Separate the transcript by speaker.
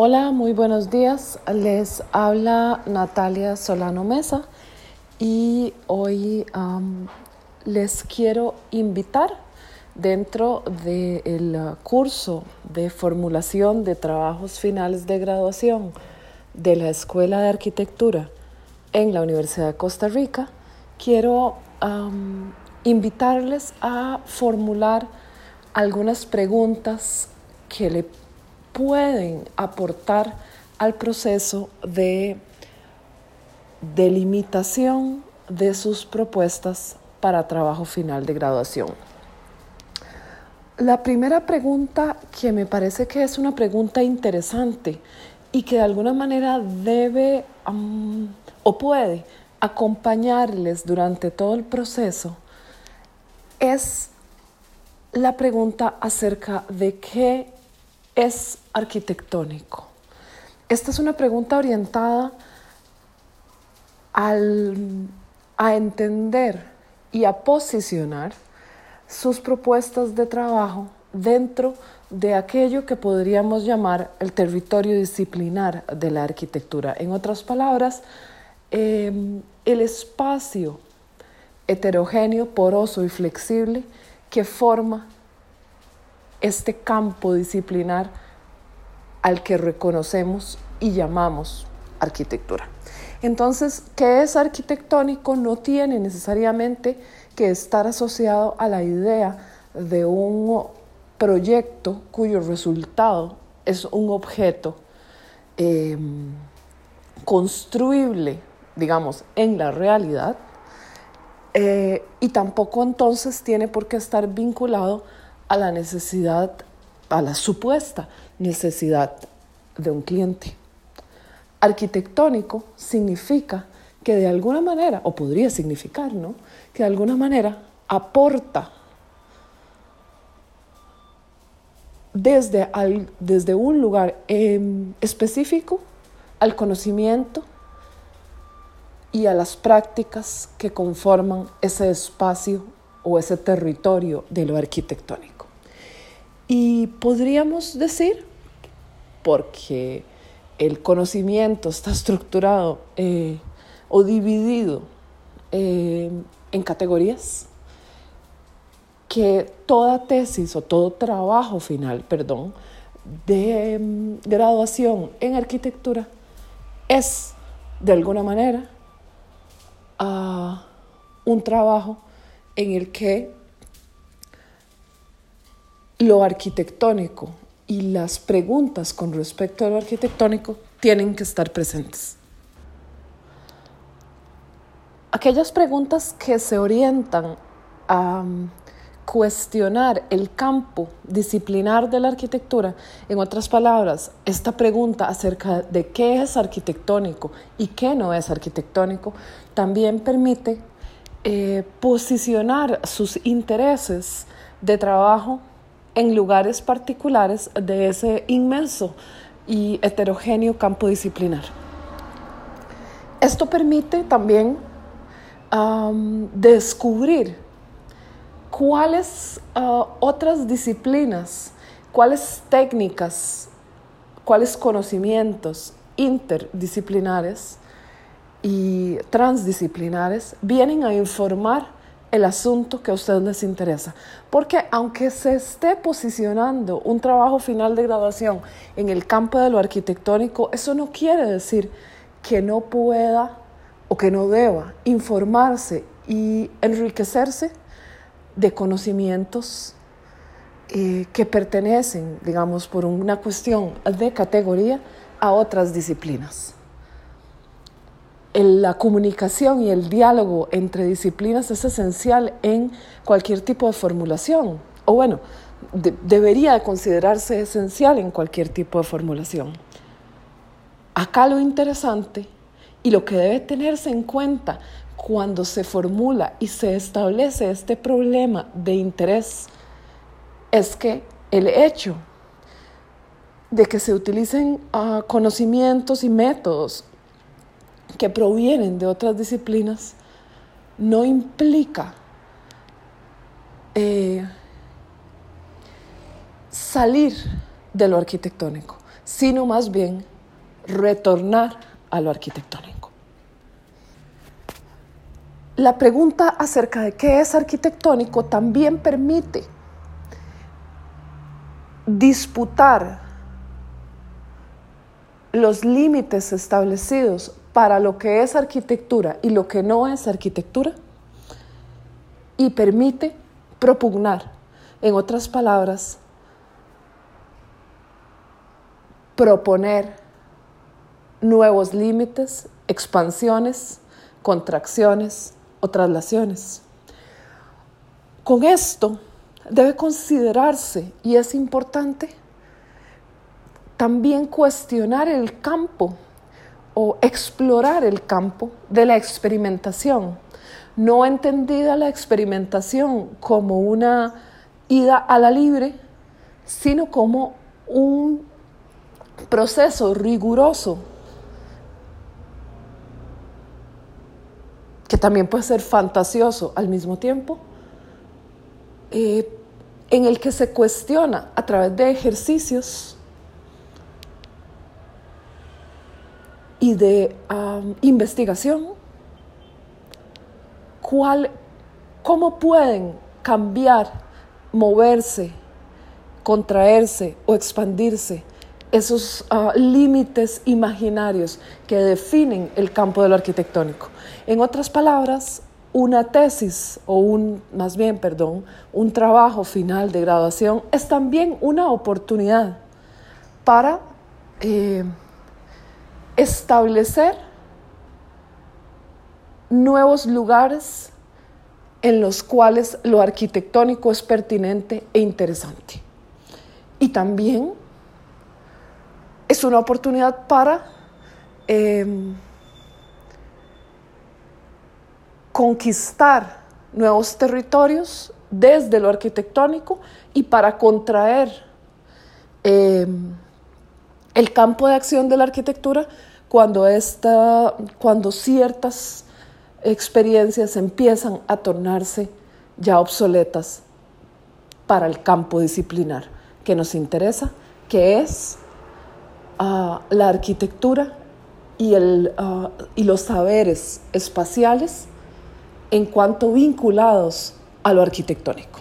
Speaker 1: Hola, muy buenos días. Les habla Natalia Solano Mesa y hoy les quiero invitar dentro del curso de formulación de trabajos finales de graduación de la Escuela de Arquitectura en la Universidad de Costa Rica. Quiero invitarles a formular algunas preguntas que le pueden aportar al proceso de delimitación de sus propuestas para trabajo final de graduación. La primera pregunta que me parece que es una pregunta interesante y que de alguna manera debe o puede acompañarles durante todo el proceso es la pregunta acerca de qué es arquitectónico? Esta es una pregunta orientada a entender y a posicionar sus propuestas de trabajo dentro de aquello que podríamos llamar el territorio disciplinar de la arquitectura. En otras palabras, em, el espacio heterogéneo, poroso y flexible que forma este campo disciplinar al que reconocemos y llamamos arquitectura. Entonces, ¿qué es arquitectónico? No tiene necesariamente que estar asociado a la idea de un proyecto cuyo resultado es un objeto em, construible, digamos, en la realidad, eh, y tampoco entonces tiene por qué estar vinculado a la necesidad, a la supuesta necesidad de un cliente. Arquitectónico significa que de alguna manera, o podría significar, ¿no? Que de alguna manera aporta desde, desde un lugar em, específico al conocimiento y a las prácticas que conforman ese espacio o ese territorio de lo arquitectónico. Y podríamos decir, porque el conocimiento está estructurado eh, o dividido eh, en categorías, que toda tesis o todo trabajo final, perdón, de mm, graduación en arquitectura es, de alguna manera, ah, un trabajo en el que lo arquitectónico y las preguntas con respecto a lo arquitectónico tienen que estar presentes. Aquellas preguntas que se orientan a um, cuestionar el campo disciplinar de la arquitectura, en otras palabras, esta pregunta acerca de qué es arquitectónico y qué no es arquitectónico, también permite eh, posicionar sus intereses de trabajo en lugares particulares de ese inmenso y heterogéneo campo disciplinar. Esto permite también descubrir cuáles ah, otras disciplinas, cuáles técnicas, cuáles conocimientos interdisciplinares y transdisciplinares vienen a informar el asunto que a ustedes les interesa. Porque aunque se esté posicionando un trabajo final de graduación en el campo de lo arquitectónico, eso no quiere decir que no pueda o que no deba informarse y enriquecerse de conocimientos eh, que pertenecen, digamos, por una cuestión de categoría a otras disciplinas la comunicación y el diálogo entre disciplinas es esencial en cualquier tipo de formulación, o bueno, debería considerarse esencial en cualquier tipo de formulación. Acá lo interesante y lo que debe tenerse en cuenta cuando se formula y se establece este problema de interés es que el hecho de que se utilicen ah, conocimientos y métodos que provienen de otras disciplinas no implica eh, salir de lo arquitectónico, sino más bien retornar a lo arquitectónico. La pregunta acerca de qué es arquitectónico también permite disputar los límites establecidos para lo que es arquitectura y lo que no es arquitectura y permite propugnar, en otras palabras, proponer nuevos límites, expansiones, contracciones o traslaciones. Con esto debe considerarse, y es importante, también cuestionar el campo o explorar el campo de la experimentación. No entendida la experimentación como una ida a la libre, sino como un proceso riguroso que también puede ser fantasioso al mismo tiempo, eh, en el que se cuestiona a través de ejercicios y de investigación cómo pueden cambiar, moverse, contraerse o expandirse esos ah, límites imaginarios que definen el campo de lo arquitectónico. En otras palabras, una tesis o un, más bien, perdón, un trabajo final de graduación es también una oportunidad para eh, establecer nuevos lugares en los cuales lo arquitectónico es pertinente e interesante. Y también es una oportunidad para em, conquistar nuevos territorios desde lo arquitectónico y para contraer em, el campo de acción de la arquitectura cuando, cuando ciertas experiencias empiezan a tornarse ya obsoletas para el campo disciplinar que nos interesa, que es ah, la arquitectura y, el, ah, y los saberes espaciales en cuanto vinculados a lo arquitectónico.